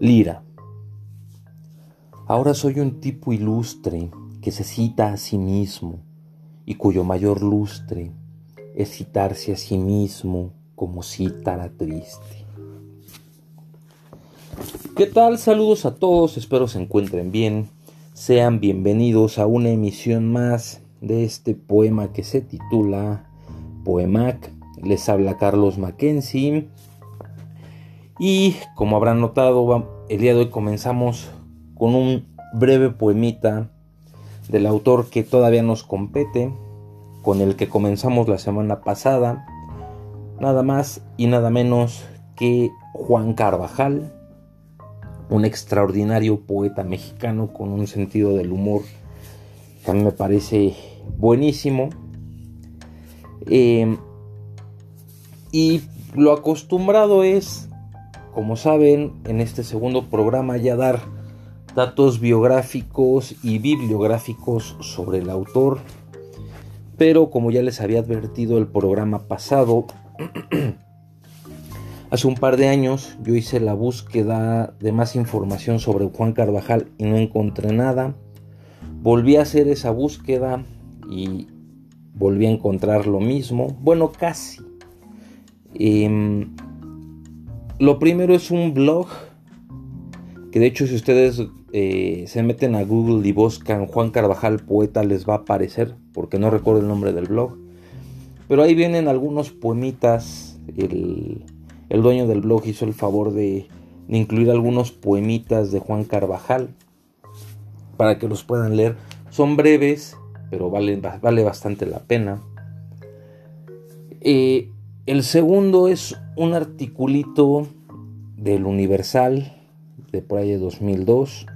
Lira. Ahora soy un tipo ilustre que se cita a sí mismo y cuyo mayor lustre es citarse a sí mismo como cítara triste. ¿Qué tal? Saludos a todos, espero se encuentren bien. Sean bienvenidos a una emisión más de este poema que se titula Poemac. Les habla Carlos Mackenzie y como habrán notado, el día de hoy comenzamos con un breve poemita del autor que todavía nos compete, con el que comenzamos la semana pasada, nada más y nada menos que Juan Carvajal, un extraordinario poeta mexicano con un sentido del humor que a mí me parece buenísimo. Eh, y lo acostumbrado es como saben, en este segundo programa ya dar datos biográficos y bibliográficos sobre el autor, pero como ya les había advertido el programa pasado, hace un par de años yo hice la búsqueda de más información sobre Juan Carvajal y no encontré nada. Volví a hacer esa búsqueda y volví a encontrar lo mismo, bueno, casi. Em, lo primero es un blog, que de hecho si ustedes eh, se meten a Google y buscan Juan Carvajal Poeta les va a aparecer, porque no recuerdo el nombre del blog. Pero ahí vienen algunos poemitas, el, dueño del blog hizo el favor de, incluir algunos poemitas de Juan Carvajal para que los puedan leer. Son breves, pero vale, vale bastante la pena. Eh, el segundo es un articulito del Universal de por ahí de 2002.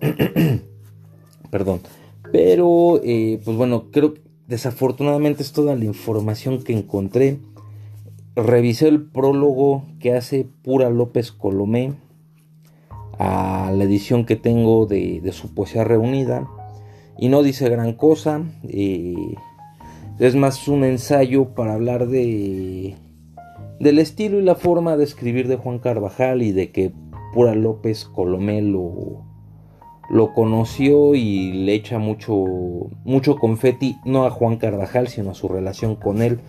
Perdón. Pero, eh, pues bueno, creo que desafortunadamente es toda la información que encontré. Revisé el prólogo que hace Pura López Colomé a la edición que tengo de, su poesía reunida. Y no dice gran cosa. Eh, es más un ensayo para hablar de del estilo y la forma de escribir de Juan Carvajal y de que Pura López Colomé lo, conoció y le echa mucho, mucho confeti, no a Juan Carvajal, sino a su relación con él,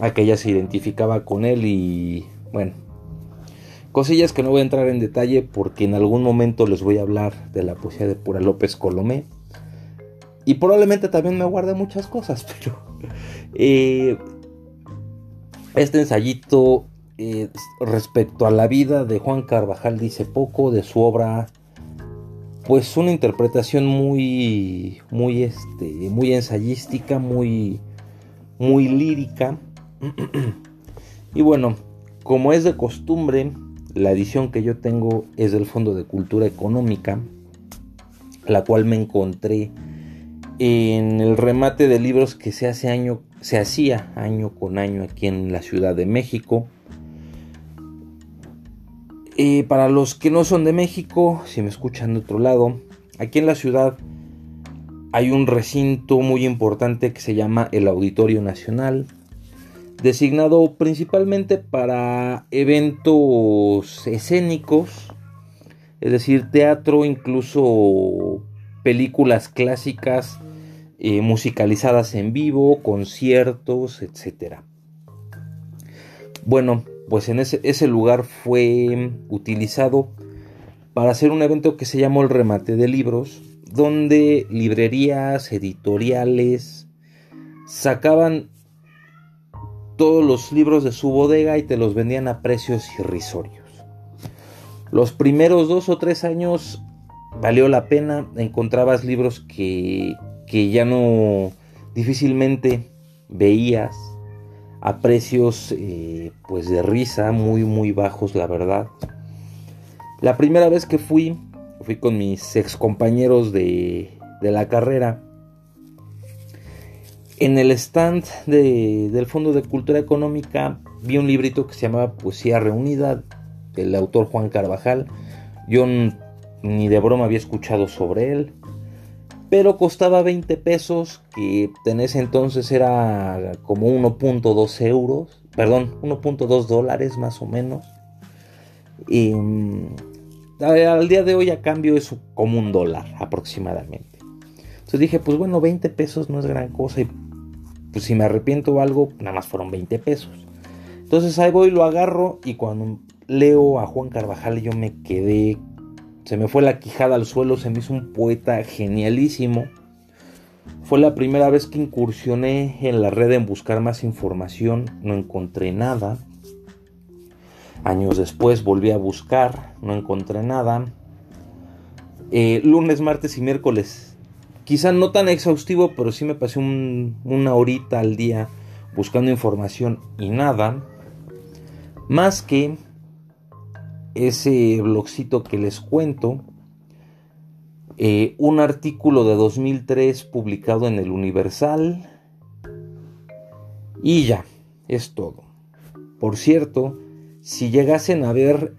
a que ella se identificaba con él y bueno, cosillas que no voy a entrar en detalle porque en algún momento les voy a hablar de la poesía de Pura López Colomé. Y probablemente también me guarde muchas cosas, pero eh, este ensayito eh, respecto a la vida de Juan Carvajal dice poco de su obra, pues una interpretación muy, muy, este, muy ensayística, muy, muy lírica. y bueno, como es de costumbre, la edición que yo tengo es del Fondo de Cultura Económica, la cual me encontré en el remate de libros que se hace año se hacía año con año aquí en la Ciudad de México. Y para los que no son de México, si me escuchan de otro lado, aquí en la ciudad hay un recinto muy importante que se llama el Auditorio Nacional, designado principalmente para eventos escénicos, es decir, teatro, incluso películas clásicas eh, musicalizadas en vivo, conciertos, etc. Bueno, pues en ese, ese lugar fue utilizado para hacer un evento que se llamó el remate de libros, donde librerías, editoriales, sacaban todos los libros de su bodega y te los vendían a precios irrisorios. Los primeros dos o tres años valió la pena, encontrabas libros que que ya no difícilmente veías a precios eh, pues de risa muy muy bajos la verdad. La primera vez que fui fui con mis ex compañeros de, de la carrera. En el stand del Fondo de Cultura Económica vi un librito que se llamaba Poesía Reunida del autor Juan Carvajal. Yo ni de broma había escuchado sobre él pero costaba 20 pesos, que en ese entonces era como 1.2 euros, perdón, 1.2 dólares más o menos. Em, al día de hoy a cambio es como un dólar aproximadamente. Entonces dije, pues bueno, 20 pesos no es gran cosa y pues si me arrepiento o algo, nada más fueron 20 pesos. Entonces ahí voy, lo agarro y cuando leo a Juan Carvajal yo me quedé, se me fue la quijada al suelo, se me hizo un poeta genialísimo. Fue la primera vez que incursioné en la red en buscar más información, no encontré nada. Años después volví a buscar, no encontré nada. Eh, lunes, martes y miércoles. Quizá no tan exhaustivo, pero sí me pasé una horita al día buscando información y nada. Más que ese blogcito que les cuento, eh, un artículo de 2003 publicado en el Universal y ya, es todo. Por cierto, si llegasen a ver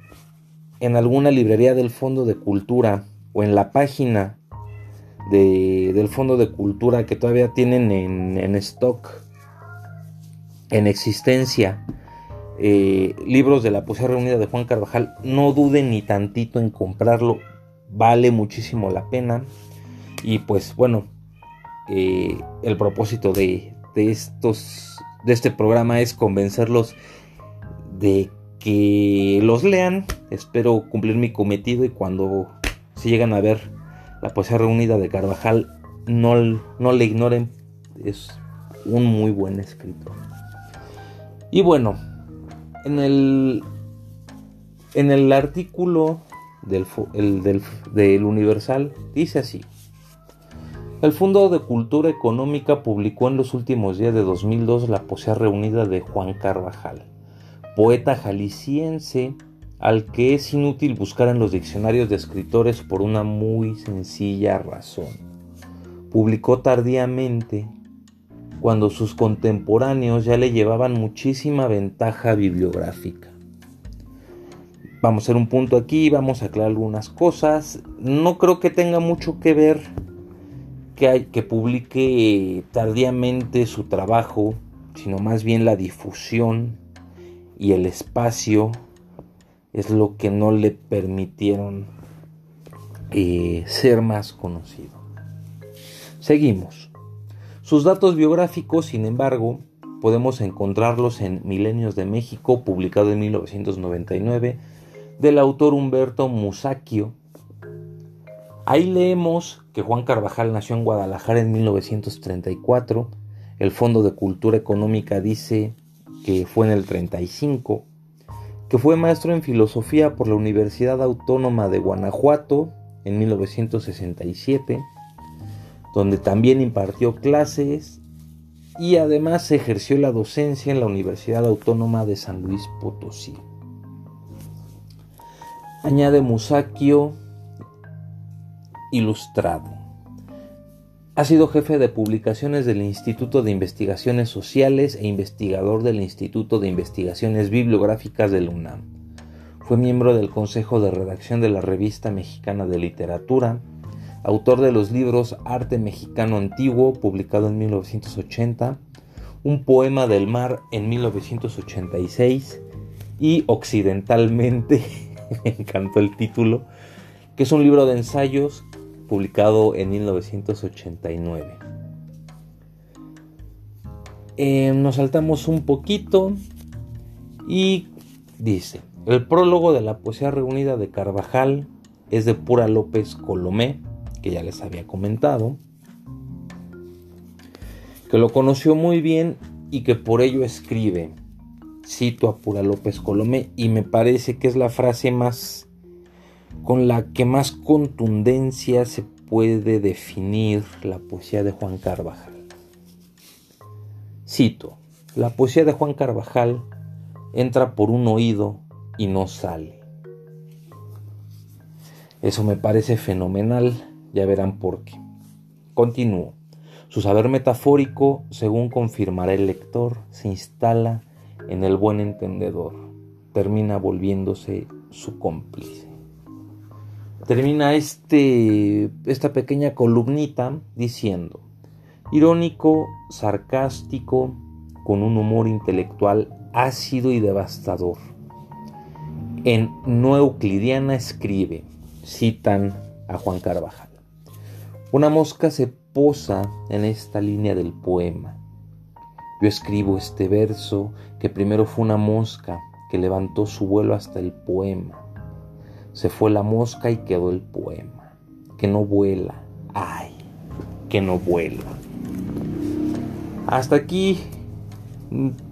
en alguna librería del Fondo de Cultura o en la página del Fondo de Cultura que todavía tienen en, stock, en existencia, eh, libros de la poesía reunida de Juan Carvajal, no duden ni tantito en comprarlo, vale muchísimo la pena. Y pues bueno, eh, el propósito de, de, estos, de este programa es convencerlos de que los lean. Espero cumplir mi cometido y cuando se llegan a ver la poesía reunida de Carvajal, no, no le ignoren. Es un muy buen escritor. Y bueno, en el, en el artículo del, del, del Universal dice así. El Fondo de Cultura Económica publicó en los últimos días de 2002 la poesía reunida de Juan Carvajal poeta jalisciense al que es inútil buscar en los diccionarios de escritores por una muy sencilla razón. Publicó tardíamente, cuando sus contemporáneos ya le llevaban muchísima ventaja bibliográfica. Vamos a hacer un punto aquí, vamos a aclarar algunas cosas. No creo que tenga mucho que ver que, hay, que publique tardíamente su trabajo, sino más bien la difusión y el espacio es lo que no le permitieron eh, ser más conocido. Seguimos. Sus datos biográficos, sin embargo, podemos encontrarlos en Milenios de México, publicado en 1999, del autor Humberto Musacchio. Ahí leemos que Juan Carvajal nació en Guadalajara en 1934. El Fondo de Cultura Económica dice que fue en el 35, que fue maestro en filosofía por la Universidad Autónoma de Guanajuato en 1967, donde también impartió clases y además ejerció la docencia en la Universidad Autónoma de San Luis Potosí. Añade Musacchio ilustrado. Ha sido jefe de publicaciones del Instituto de Investigaciones Sociales e investigador del Instituto de Investigaciones Bibliográficas del UNAM. Fue miembro del Consejo de Redacción de la Revista Mexicana de Literatura, autor de los libros Arte Mexicano Antiguo, publicado en 1980, Un Poema del Mar en 1986 y Occidentalmente, me encantó el título, que es un libro de ensayos publicado en 1989. Eh, nos saltamos un poquito y dice, el prólogo de la poesía reunida de Carvajal es de Pura López Colomé, que ya les había comentado, que lo conoció muy bien y que por ello escribe, cito a Pura López Colomé y me parece que es la frase más con la que más contundencia se puede definir la poesía de Juan Carvajal. Cito, la poesía de Juan Carvajal entra por un oído y no sale. Eso me parece fenomenal, ya verán por qué. Continúo. Su saber metafórico, según confirmará el lector, se instala en el buen entendedor, termina volviéndose su cómplice termina este, esta pequeña columnita diciendo, irónico, sarcástico, con un humor intelectual ácido y devastador. En No Euclidiana escribe, citan a Juan Carvajal. Una mosca se posa en esta línea del poema. Yo escribo este verso que primero fue una mosca que levantó su vuelo hasta el poema. Se fue la mosca y quedó el poema. Que no vuela, ay, que no vuela. Hasta aquí,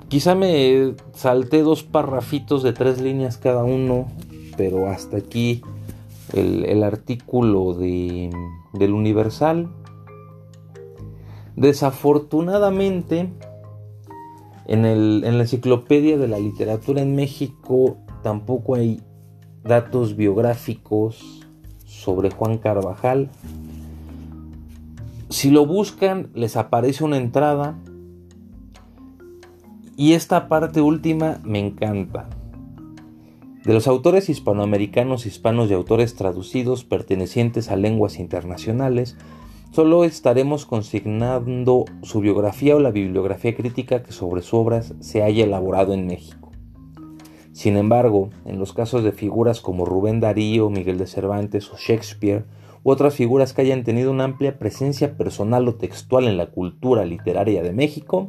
quizá me salté dos parrafitos de tres líneas cada uno, pero hasta aquí el, artículo de, del Universal. Desafortunadamente, en, el, en la enciclopedia de la literatura en México tampoco hay datos biográficos sobre Juan Carvajal. Si lo buscan, les aparece una entrada. Y esta parte última me encanta. De los autores hispanoamericanos, hispanos y autores traducidos pertenecientes a lenguas internacionales, solo estaremos consignando su biografía o la bibliografía crítica que sobre sus obras se haya elaborado en México. Sin embargo, en los casos de figuras como Rubén Darío, Miguel de Cervantes o Shakespeare, u otras figuras que hayan tenido una amplia presencia personal o textual en la cultura literaria de México,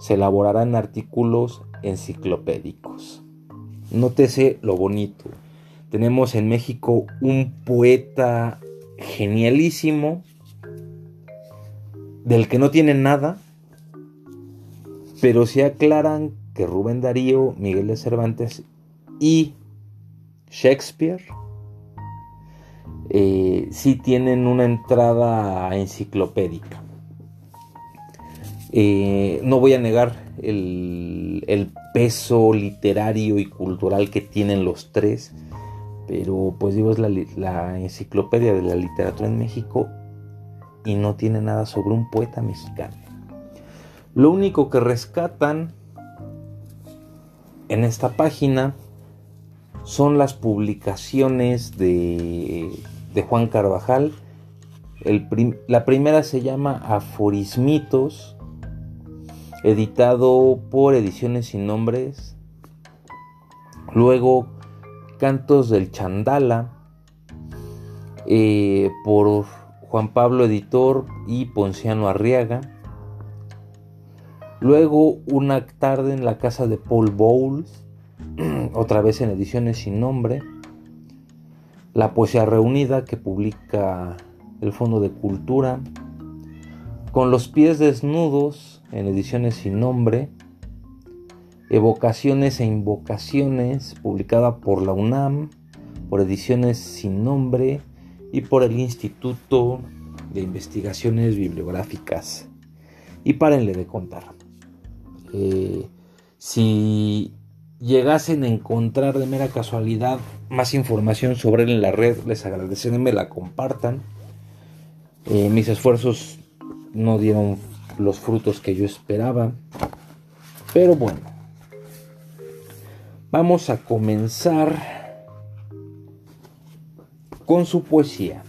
se elaborarán artículos enciclopédicos. Nótese lo bonito. Tenemos en México un poeta genialísimo, del que no tiene nada, pero se aclaran que Rubén Darío, Miguel de Cervantes y Shakespeare eh, sí tienen una entrada enciclopédica. Eh, no voy a negar el, el, peso literario y cultural que tienen los tres, pero pues digo, es la, enciclopedia de la literatura en México y no tiene nada sobre un poeta mexicano. Lo único que rescatan en esta página son las publicaciones de, Juan Carvajal. La primera se llama Aforismitos editado por Ediciones Sin Nombres. Luego Cantos del Chandala, eh, por Juan Pablo Editor y Ponciano Arriaga. Luego Una tarde en la casa de Paul Bowles, otra vez en Ediciones Sin Nombre. La poesía reunida que publica el Fondo de Cultura. Con los pies desnudos en ediciones sin nombre, Evocaciones e Invocaciones, publicada por la UNAM, por ediciones sin nombre y por el Instituto de Investigaciones Bibliográficas. Y párenle de contar. Eh, si llegasen a encontrar de mera casualidad más información sobre él en la red, les agradeceré me la compartan. Eh, mis esfuerzos no dieron los frutos que yo esperaba. Pero bueno, vamos a comenzar con su poesía.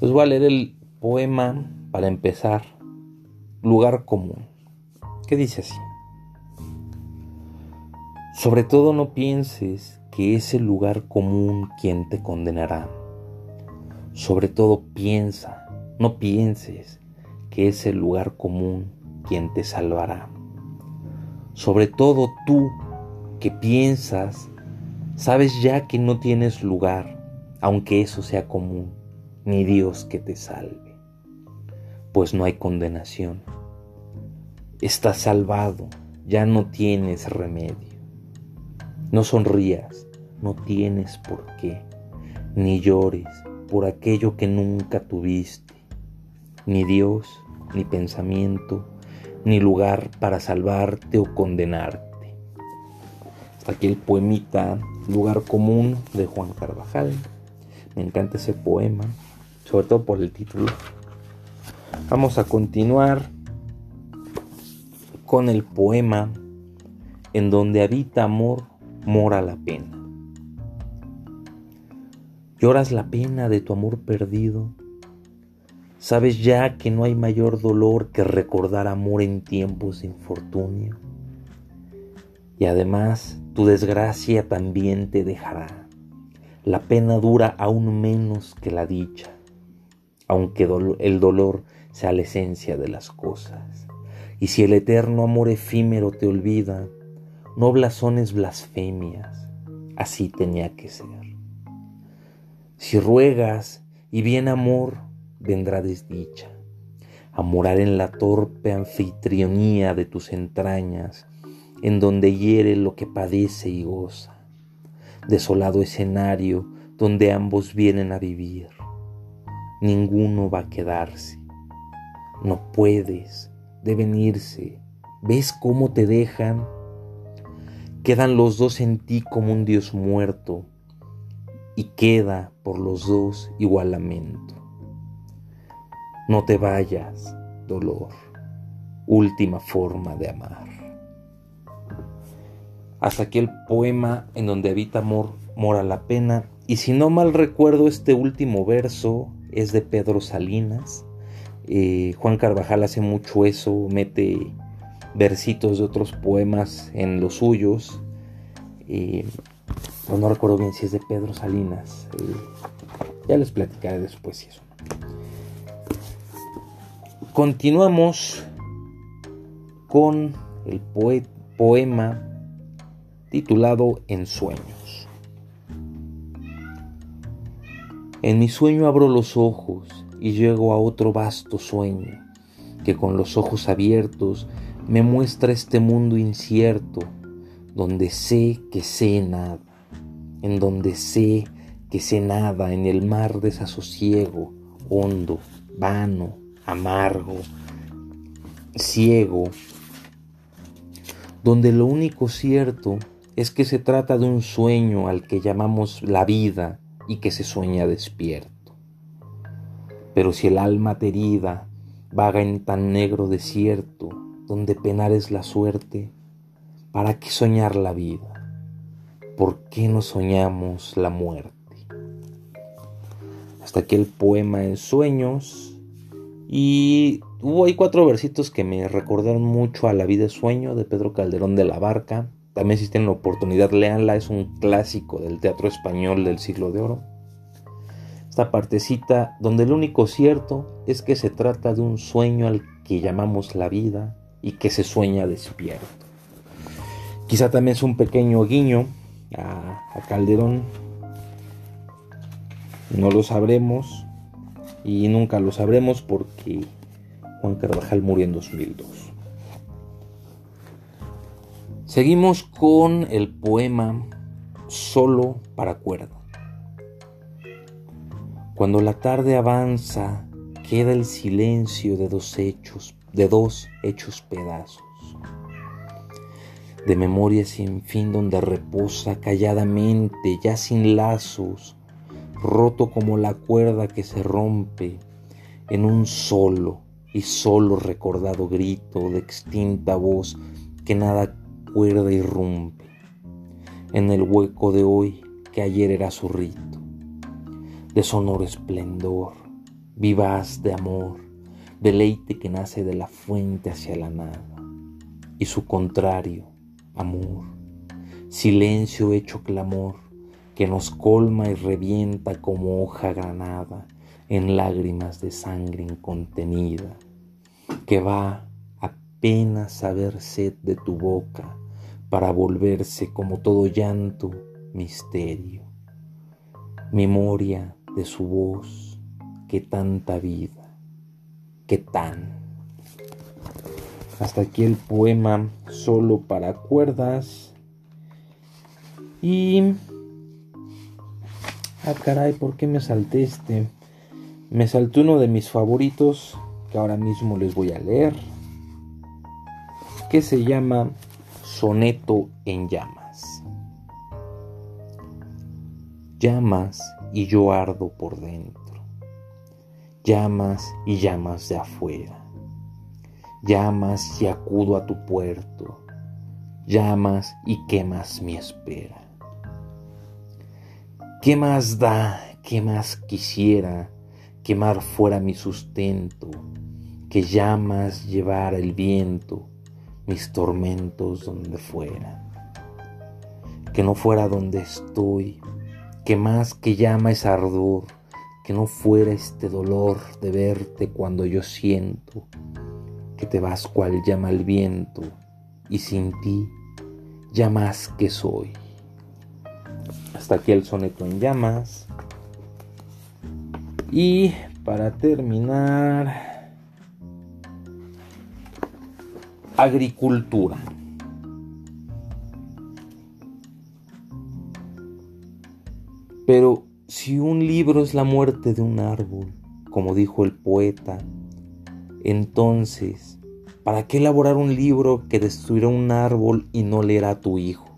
Les voy a leer el poema para empezar. Lugar común. ¿Qué dice así? Sobre todo no pienses que es el lugar común quien te condenará. Sobre todo piensa, no pienses que es el lugar común quien te salvará. Sobre todo tú que piensas, sabes ya que no tienes lugar, aunque eso sea común, ni Dios que te salve, pues no hay condenación. Estás salvado, ya no tienes remedio. No sonrías, no tienes por qué, ni llores por aquello que nunca tuviste ni Dios, ni pensamiento, ni lugar para salvarte o condenarte. Hasta aquí el poemita Lugar Común de Juan Carvajal. Me encanta ese poema, sobre todo por el título. Vamos a continuar con el poema En donde habita amor, mora la pena. Lloras la pena de tu amor perdido ¿Sabes ya que no hay mayor dolor que recordar amor en tiempos de infortunio? Y además tu desgracia también te dejará. La pena dura aún menos que la dicha, aunque el dolor sea la esencia de las cosas. Y si el eterno amor efímero te olvida, no blasones blasfemias, así tenía que ser. Si ruegas y bien amor, vendrá desdicha, a morar en la torpe anfitrionía de tus entrañas, en donde hiere lo que padece y goza, desolado escenario donde ambos vienen a vivir. Ninguno va a quedarse. No puedes, deben irse. ¿Ves cómo te dejan? Quedan los dos en ti como un Dios muerto y queda por los dos igual lamento. No te vayas, dolor, última forma de amar. Hasta aquí el poema en donde habita amor, mora la pena. Y si no mal recuerdo, este último verso es de Pedro Salinas. Eh, Juan Carvajal hace mucho eso, mete versitos de otros poemas en los suyos. Eh, no recuerdo bien si es de Pedro Salinas. Eh, ya les platicaré después si eso. Continuamos con el poema titulado En sueños. En mi sueño abro los ojos y llego a otro vasto sueño, que con los ojos abiertos me muestra este mundo incierto, donde sé que sé nada, en donde sé que sé nada en el mar desasosiego, hondo, vano, amargo, ciego, donde lo único cierto es que se trata de un sueño al que llamamos la vida y que se sueña despierto. Pero si el alma herida vaga en tan negro desierto, donde penar es la suerte, ¿para qué soñar la vida? ¿Por qué no soñamos la muerte? Hasta aquí el poema en sueños y hubo ahí cuatro versitos que me recordaron mucho a La vida es sueño de Pedro Calderón de la Barca también si tienen la oportunidad, leanla, es un clásico del teatro español del siglo de oro. Esta partecita donde lo único cierto es que se trata de un sueño al que llamamos la vida y que se sueña despierto. Quizá también es un pequeño guiño a, a Calderón. No lo sabremos y nunca lo sabremos porque Juan Carvajal murió en 2002. Seguimos con el poema Solo para cuerda. Cuando la tarde avanza, queda el silencio de dos hechos, de dos hechos pedazos. De memoria sin fin donde reposa calladamente, ya sin lazos, roto como la cuerda que se rompe en un solo y solo recordado grito de extinta voz que nada cuerda irrumpe en el hueco de hoy que ayer era su rito, de sonoro esplendor, vivaz de amor, deleite que nace de la fuente hacia la nada, y su contrario, amor, silencio hecho clamor, que nos colma y revienta como hoja granada en lágrimas de sangre incontenida, que va apenas a ver sed de tu boca, para volverse como todo llanto misterio, memoria de su voz, que tanta vida, que tan. Hasta aquí el poema solo para cuerdas. Y... Ah, caray, ¿por qué me salté este? Me salté uno de mis favoritos que ahora mismo les voy a leer. Que se llama Soneto en llamas. Llamas y yo ardo por dentro. Llamas y llamas de afuera. Llamas y acudo a tu puerto. Llamas y quemas mi espera. ¿Qué más da, qué más quisiera quemar fuera mi sustento, que llamas llevar el viento mis tormentos donde fuera. que no fuera donde estoy, que más que llama es ardor, que no fuera este dolor de verte cuando yo siento que te vas cual llama el viento y sin ti ya más que soy. Hasta aquí el soneto en llamas. Y para terminar, agricultura. Pero si un libro es la muerte de un árbol, como dijo el poeta, entonces, ¿para qué elaborar un libro que destruirá un árbol y no leerá a tu hijo?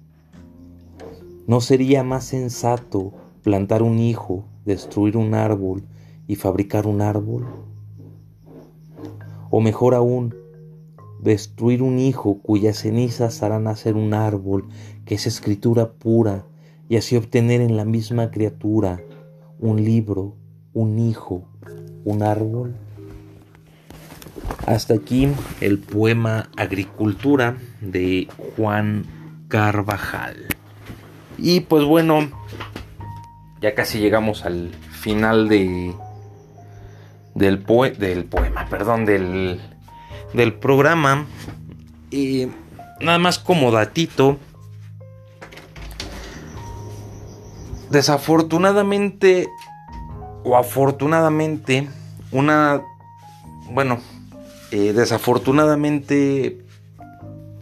¿No sería más sensato plantar un hijo, destruir un árbol y fabricar un árbol? O mejor aún, destruir un hijo cuyas cenizas harán nacer un árbol que es escritura pura y así obtener en la misma criatura un libro, un hijo, un árbol. Hasta aquí el poema Agricultura de Juan Carvajal. Y pues bueno, ya casi llegamos al final de del, del poema, perdón, del, del programa. Y nada más como datito. Desafortunadamente o afortunadamente, una, bueno, eh, desafortunadamente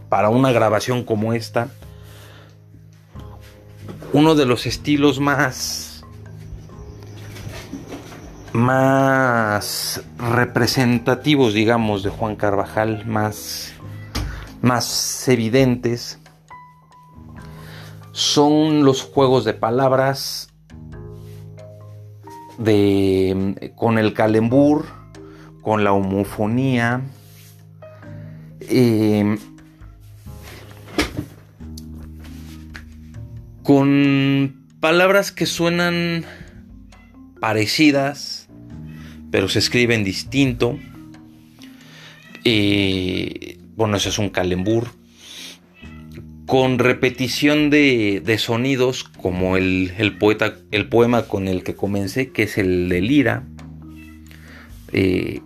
para una grabación como esta, uno de los estilos más más representativos, digamos, de Juan Carvajal, más, más evidentes, son los juegos de palabras de, con el calembur, con la homofonía, eh, con palabras que suenan parecidas, pero se escriben distinto. Eh, bueno, eso es un calembur. Con repetición de, sonidos, como el, poeta, el poema con el que comencé, que es el de Lira. Eh,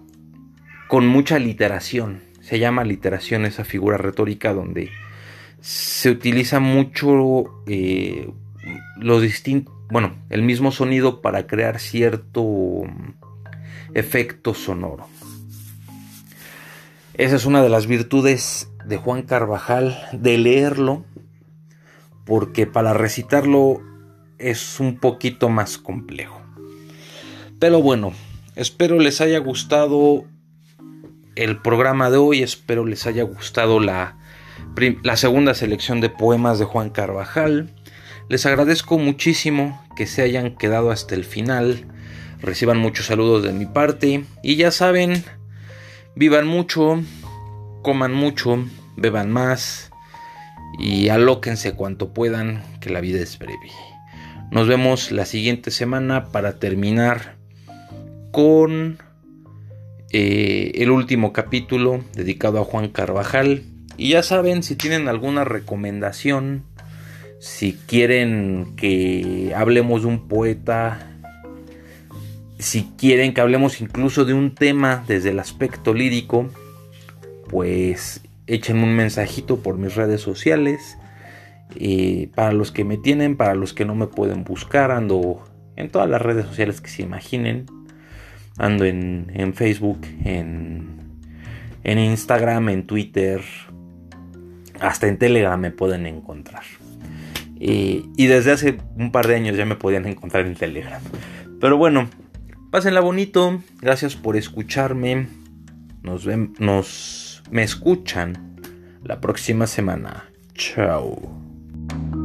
con mucha literación. Se llama literación esa figura retórica donde se utiliza mucho eh, los distintos, bueno, el mismo sonido para crear cierto efecto sonoro. Esa es una de las virtudes de Juan Carvajal, de leerlo, porque para recitarlo es un poquito más complejo. Pero bueno, espero les haya gustado el programa de hoy, espero les haya gustado la, la segunda selección de poemas de Juan Carvajal. Les agradezco muchísimo que se hayan quedado hasta el final. Reciban muchos saludos de mi parte. Y ya saben, vivan mucho, coman mucho, beban más y alóquense cuanto puedan, que la vida es breve. Nos vemos la siguiente semana para terminar con eh, el último capítulo dedicado a Juan Carvajal. Y ya saben, si tienen alguna recomendación, si quieren que hablemos de un poeta, si quieren que hablemos incluso de un tema desde el aspecto lírico, pues échenme un mensajito por mis redes sociales. Eh, para los que me tienen, para los que no me pueden buscar, ando en todas las redes sociales que se imaginen. Ando en, Facebook, en, en Instagram, en Twitter, hasta en Telegram me pueden encontrar. Y, desde hace un par de años ya me podían encontrar en Telegram. Pero bueno, pásenla bonito. Gracias por escucharme. Nos ven, nos me escuchan la próxima semana. Chao.